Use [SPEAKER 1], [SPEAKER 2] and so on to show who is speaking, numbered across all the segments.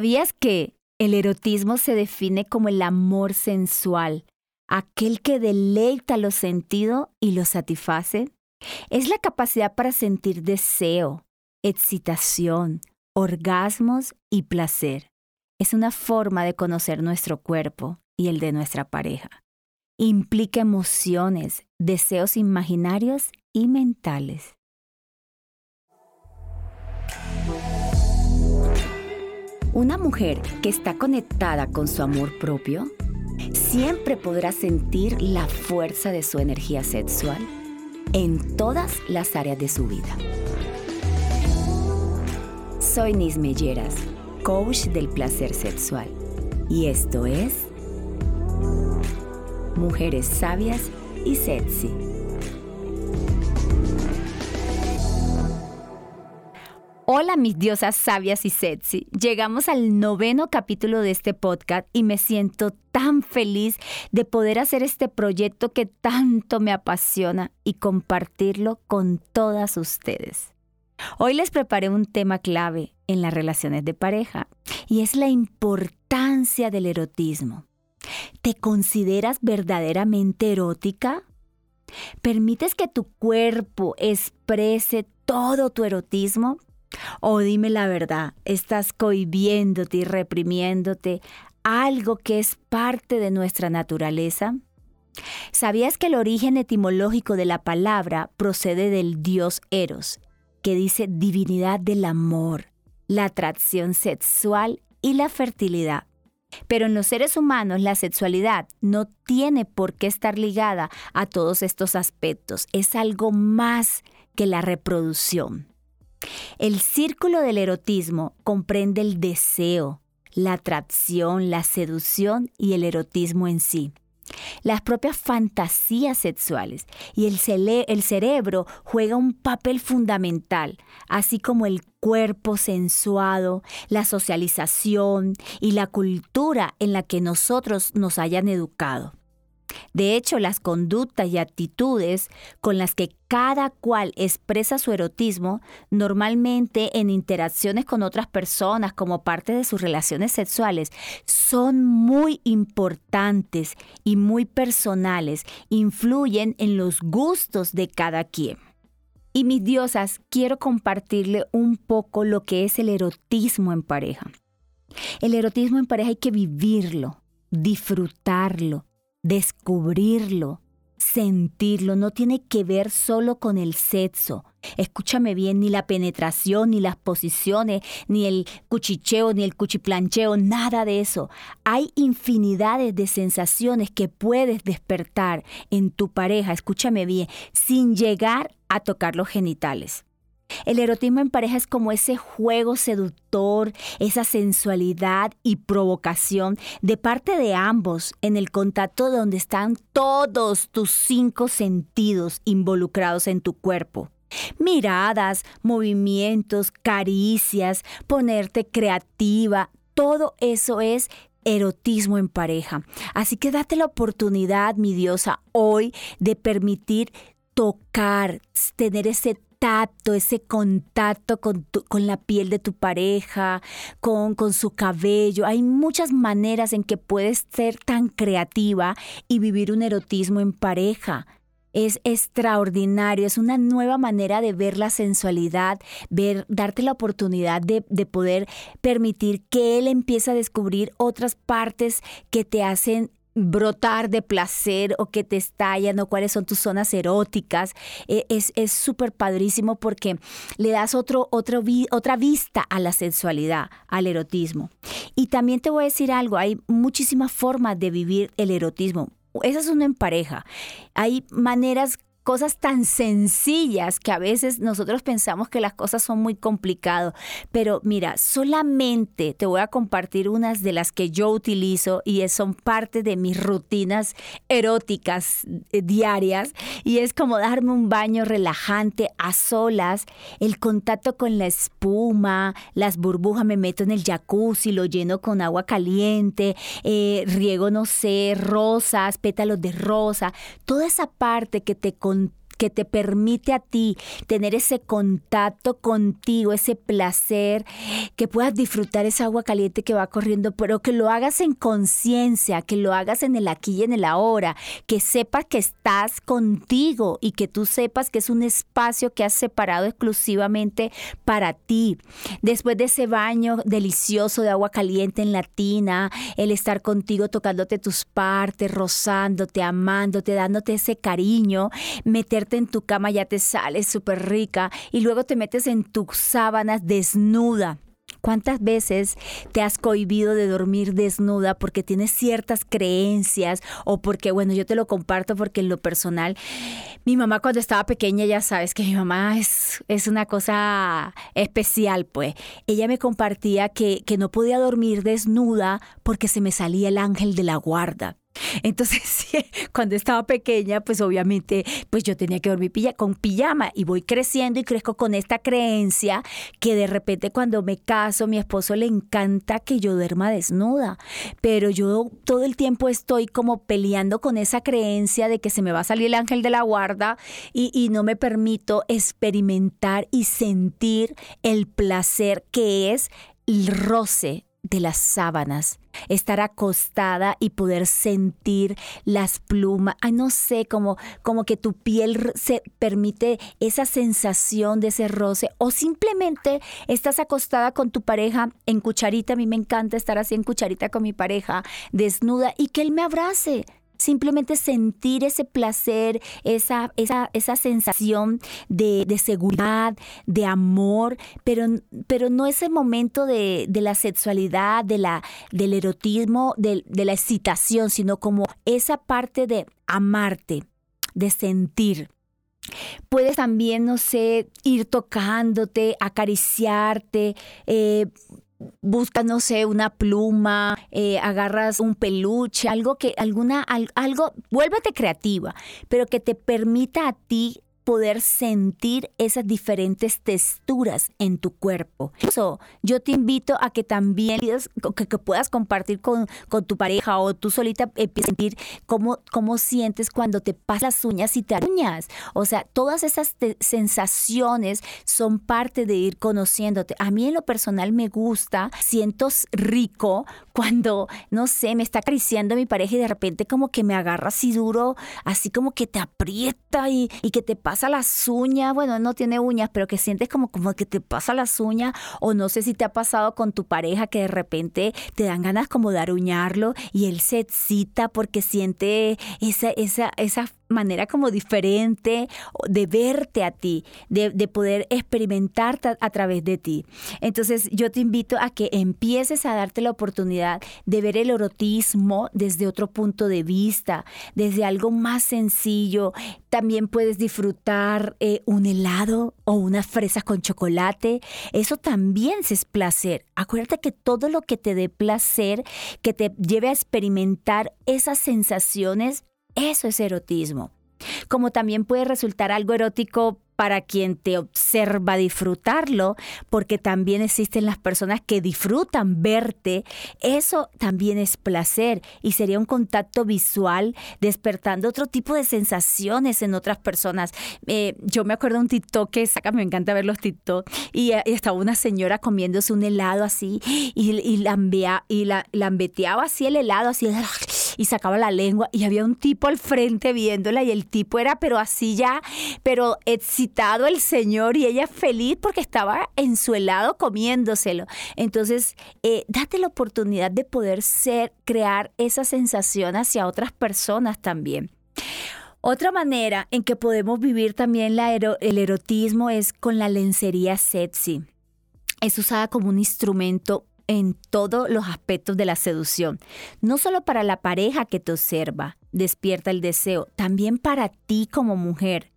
[SPEAKER 1] ¿Sabías que el erotismo se define como el amor sensual, aquel que deleita los sentidos y los satisface? Es la capacidad para sentir deseo, excitación, orgasmos y placer. Es una forma de conocer nuestro cuerpo y el de nuestra pareja. Implica emociones, deseos imaginarios y mentales. Una mujer que está conectada con su amor propio siempre podrá sentir la fuerza de su energía sexual en todas las áreas de su vida. Soy Nis Melleras, coach del placer sexual, y esto es Mujeres Sabias y Sexy. Hola mis diosas sabias y sexy. Llegamos al noveno capítulo de este podcast y me siento tan feliz de poder hacer este proyecto que tanto me apasiona y compartirlo con todas ustedes. Hoy les preparé un tema clave en las relaciones de pareja y es la importancia del erotismo. ¿Te consideras verdaderamente erótica? ¿Permites que tu cuerpo exprese todo tu erotismo? O dime la verdad, estás cohibiéndote y reprimiéndote algo que es parte de nuestra naturaleza. ¿Sabías que el origen etimológico de la palabra procede del dios Eros, que dice divinidad del amor, la atracción sexual y la fertilidad? Pero en los seres humanos la sexualidad no tiene por qué estar ligada a todos estos aspectos, es algo más que la reproducción. El círculo del erotismo comprende el deseo, la atracción, la seducción y el erotismo en sí. Las propias fantasías sexuales y el, cerebro juega un papel fundamental, así como el cuerpo sensuado, la socialización y la cultura en la que nosotros nos hayan educado. De hecho, las conductas y actitudes con las que cada cual expresa su erotismo, normalmente en interacciones con otras personas como parte de sus relaciones sexuales, son muy importantes y muy personales, influyen en los gustos de cada quien. Y mis diosas, quiero compartirle un poco lo que es el erotismo en pareja. El erotismo en pareja hay que vivirlo, disfrutarlo, descubrirlo, sentirlo, no tiene que ver solo con el sexo. Escúchame bien, ni la penetración, ni las posiciones, ni el cuchicheo, ni el cuchiplancheo, nada de eso. Hay infinidades de sensaciones que puedes despertar en tu pareja, escúchame bien, sin llegar a tocar los genitales. El erotismo en pareja es como ese juego seductor, esa sensualidad y provocación de parte de ambos en el contacto donde están todos tus cinco sentidos involucrados en tu cuerpo. Miradas, movimientos, caricias, ponerte creativa, todo eso es erotismo en pareja. Así que date la oportunidad, mi diosa, hoy de permitir tocar, tener ese tacto, ese contacto con, con la piel de tu pareja, con, con su cabello. Hay muchas maneras en que puedes ser tan creativa y vivir un erotismo en pareja es extraordinario, es una nueva manera de ver la sensualidad, ver, darte la oportunidad de, de, poder permitir que él empiece a descubrir otras partes que te hacen brotar de placer o que te estallan o cuáles son tus zonas eróticas. E, es súper padrísimo porque le das otro, otro, otra vista a la sensualidad, al erotismo. Y también te voy a decir algo, hay muchísimas formas de vivir el erotismo. Esa es una en pareja. Hay maneras cosas tan sencillas que a veces nosotros pensamos que las cosas son muy complicadas. Pero mira, solamente te voy a compartir unas de las que yo utilizo y son parte de mis rutinas eróticas eh, diarias. Y es como darme un baño relajante a solas, el contacto con la espuma, las burbujas, me meto en el jacuzzi, lo lleno con agua caliente, eh, riego, no sé, rosas, pétalos de rosa, toda esa parte que te con que te permite a ti tener ese contacto contigo, ese placer, que puedas disfrutar esa agua caliente que va corriendo, pero que lo hagas en conciencia, que lo hagas en el aquí y en el ahora, que sepas que estás contigo y que tú sepas que es un espacio que has separado exclusivamente para ti. Después de ese baño delicioso de agua caliente en la tina, el estar contigo tocándote tus partes, rozándote, amándote, dándote ese cariño, meterte en tu cama ya te sale súper rica y luego te metes en tus sábanas desnuda ¿Cuántas veces te has cohibido de dormir desnuda porque tienes ciertas creencias o porque, bueno, yo te lo comparto porque en lo personal, mi mamá cuando estaba pequeña, ya sabes que mi mamá es, es una cosa especial, pues. Ella me compartía que, que no podía dormir desnuda porque se me salía el ángel de la guarda. Entonces, cuando estaba pequeña, pues obviamente, pues yo tenía que dormir con pijama y voy creciendo y crezco con esta creencia que de repente cuando me caso, mi esposo le encanta que yo duerma desnuda, pero yo todo el tiempo estoy como peleando con esa creencia de que se me va a salir el ángel de la guarda y no me permito experimentar y sentir el placer que es el roce de las sábanas, estar acostada y poder sentir las plumas, ay no sé, como, como que tu piel se permite esa sensación de ese roce o simplemente estás acostada con tu pareja en cucharita, a mí me encanta estar así en cucharita con mi pareja, desnuda y que él me abrace simplemente sentir ese placer, esa, esa, esa sensación de, seguridad, de amor, pero, pero no ese momento de, la sexualidad, de la, del erotismo, de, de la excitación, sino como esa parte de amarte, de sentir. Puedes también, no sé, ir tocándote, acariciarte, eh, buscas, no sé, una pluma, eh, agarras un peluche, algo que, alguna, algo, vuélvete creativa, pero que te permita a ti poder sentir esas diferentes texturas en tu cuerpo. Eso, yo te invito a que también que, puedas compartir con, con, tu pareja o tú solita a sentir cómo, cómo sientes cuando te pasas las uñas y te uñas. O sea, todas esas sensaciones son parte de ir conociéndote. A mí en lo personal me gusta, siento rico cuando, no sé, me está acariciando mi pareja y de repente como que me agarra así duro, así como que te aprieta y, y que te pasa pasa las uñas, bueno, no tiene uñas, pero que sientes como, como que te pasa las uñas, o no sé si te ha pasado con tu pareja que de repente te dan ganas como de aruñarlo y él se excita porque siente esa, esa, esa manera como diferente de verte a ti, de, poder experimentar a través de ti. Entonces yo te invito a que empieces a darte la oportunidad de ver el erotismo desde otro punto de vista, desde algo más sencillo. También puedes disfrutar eh, un helado o unas fresas con chocolate. Eso también es placer. Acuérdate que todo lo que te dé placer, que te lleve a experimentar esas sensaciones, eso es erotismo. Como también puede resultar algo erótico para quien te observa disfrutarlo, porque también existen las personas que disfrutan verte, eso también es placer y sería un contacto visual despertando otro tipo de sensaciones en otras personas. Eh, yo me acuerdo de un TikTok que saca, me encanta ver los TikTok, y, estaba una señora comiéndose un helado así y, y, y la, lambeteaba así el helado, así y sacaba la lengua y había un tipo al frente viéndola y el tipo era pero así ya, pero excitado el señor y ella feliz porque estaba en su helado comiéndoselo. Entonces, eh, date la oportunidad de poder ser, crear esa sensación hacia otras personas también. Otra manera en que podemos vivir también la el erotismo es con la lencería sexy. Es usada como un instrumento en todos los aspectos de la seducción, no solo para la pareja que te observa, despierta el deseo, también para ti como mujer.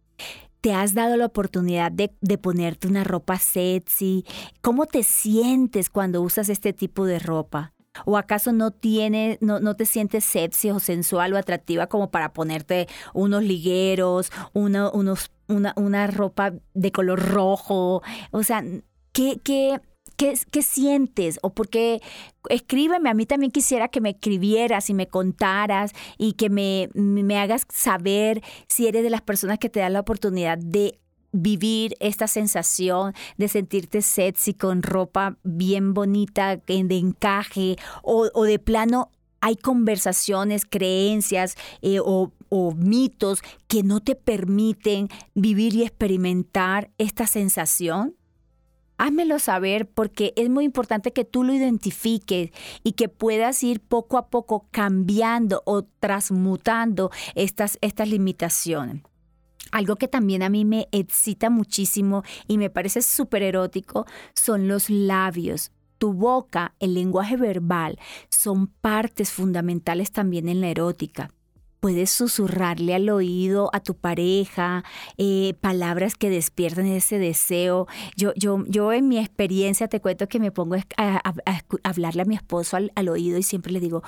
[SPEAKER 1] ¿Te has dado la oportunidad de, ponerte una ropa sexy? ¿Cómo te sientes cuando usas este tipo de ropa? ¿O acaso no, tiene, no, no, te sientes sexy o sensual o atractiva como para ponerte unos ligueros, una, unos, una, una ropa de color rojo? O sea, ¿qué, qué, ¿Qué, ¿Qué, sientes? O porque escríbeme, a mí también quisiera que me escribieras y me contaras y que me, me hagas saber si eres de las personas que te dan la oportunidad de vivir esta sensación de sentirte sexy con ropa bien bonita, de encaje, o, o de plano hay conversaciones, creencias eh, o, o mitos que no te permiten vivir y experimentar esta sensación? Házmelo saber porque es muy importante que tú lo identifiques y que puedas ir poco a poco cambiando o transmutando estas, estas limitaciones. Algo que también a mí me excita muchísimo y me parece súper erótico son los labios. Tu boca, el lenguaje verbal, son partes fundamentales también en la erótica puedes susurrarle al oído a tu pareja eh, palabras que despierten ese deseo. Yo, yo, yo en mi experiencia te cuento que me pongo a, hablarle a mi esposo al, oído y siempre le digo,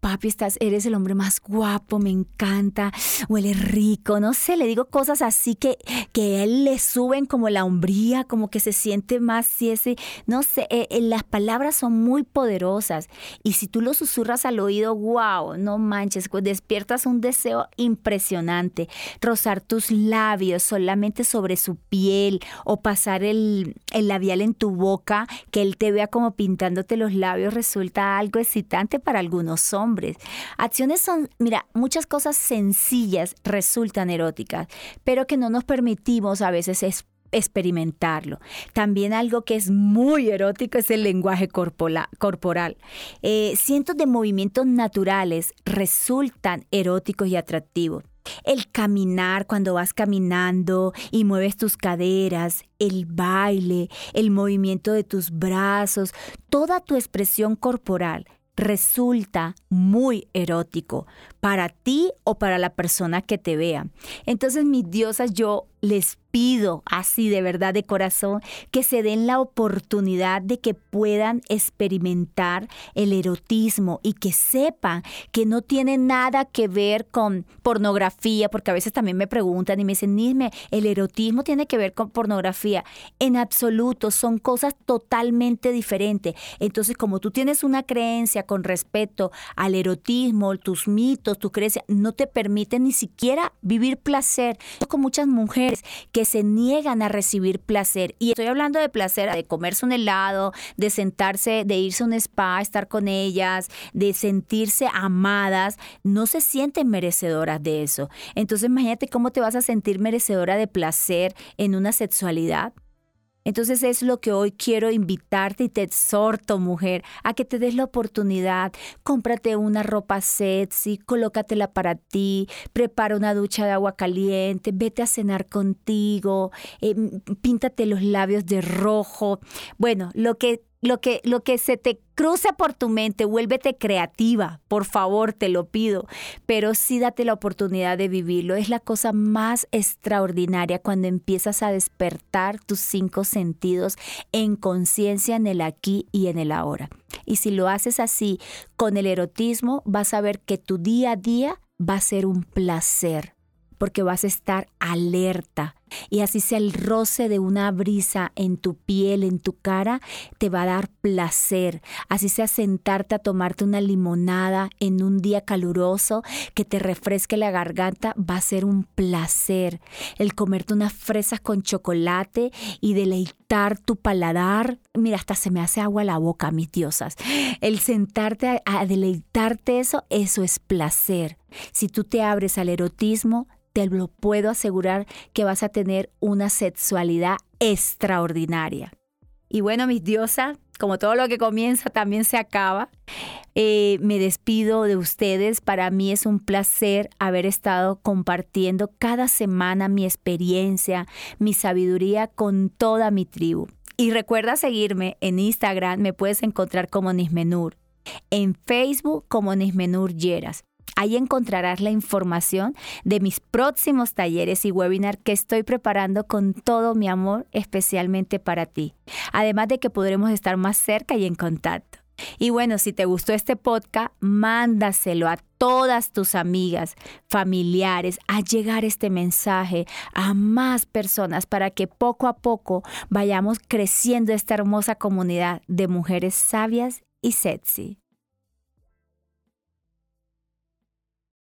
[SPEAKER 1] papi, estás, eres el hombre más guapo, me encanta, huele rico, no sé, le digo cosas así que, que a él le suben como la hombría, como que se siente más, si ese, no sé, eh, eh, las palabras son muy poderosas y si tú lo susurras al oído, wow, no manches, pues despiertas un deseo impresionante. Rozar tus labios solamente sobre su piel o pasar el, el labial en tu boca, que él te vea como pintándote los labios, resulta algo excitante para algunos hombres. Acciones son, mira, muchas cosas sencillas resultan eróticas, pero que no nos permitimos a veces experimentarlo. También algo que es muy erótico es el lenguaje corporal. Eh, cientos de movimientos naturales resultan eróticos y atractivos. El caminar cuando vas caminando y mueves tus caderas, el baile, el movimiento de tus brazos, toda tu expresión corporal resulta muy erótico para ti o para la persona que te vea. Entonces, mis diosas, yo les pido así de verdad de corazón que se den la oportunidad de que puedan experimentar el erotismo y que sepan que no tiene nada que ver con pornografía, porque a veces también me preguntan y me dicen, Nisme, el erotismo tiene que ver con pornografía. En absoluto, son cosas totalmente diferentes. Entonces, como tú tienes una creencia con respecto al erotismo, tus mitos, tu creencia, no te permiten ni siquiera vivir placer. Con muchas mujeres que se niegan a recibir placer. Y estoy hablando de placer, de comerse un helado, de sentarse, de irse a un spa, estar con ellas, de sentirse amadas. No se sienten merecedoras de eso. Entonces imagínate cómo te vas a sentir merecedora de placer en una sexualidad. Entonces es lo que hoy quiero invitarte y te exhorto, mujer, a que te des la oportunidad. Cómprate una ropa sexy, colócatela para ti, prepara una ducha de agua caliente, vete a cenar contigo, eh, píntate los labios de rojo. Bueno, lo que lo que, lo que se te cruce por tu mente, vuélvete creativa, por favor, te lo pido, pero sí date la oportunidad de vivirlo. Es la cosa más extraordinaria cuando empiezas a despertar tus cinco sentidos en conciencia en el aquí y en el ahora. Y si lo haces así con el erotismo, vas a ver que tu día a día va a ser un placer porque vas a estar alerta. Y así sea el roce de una brisa en tu piel, en tu cara, te va a dar placer. Así sea sentarte a tomarte una limonada en un día caluroso que te refresque la garganta, va a ser un placer. El comerte unas fresas con chocolate y deleitar tu paladar. Mira, hasta se me hace agua la boca, mis diosas. El sentarte a, a deleitarte eso, eso es placer. Si tú te abres al erotismo, te lo puedo asegurar que vas a tener una sexualidad extraordinaria. Y bueno, mis diosas, como todo lo que comienza también se acaba, eh, me despido de ustedes. Para mí es un placer haber estado compartiendo cada semana mi experiencia, mi sabiduría con toda mi tribu. Y recuerda seguirme en Instagram, me puedes encontrar como Nismenur, en Facebook como Nismenur Yeras. Ahí encontrarás la información de mis próximos talleres y webinar que estoy preparando con todo mi amor especialmente para ti. Además de que podremos estar más cerca y en contacto. Y bueno, si te gustó este podcast, mándaselo a todas tus amigas, familiares, a llegar este mensaje a más personas para que poco a poco vayamos creciendo esta hermosa comunidad de mujeres sabias y sexy.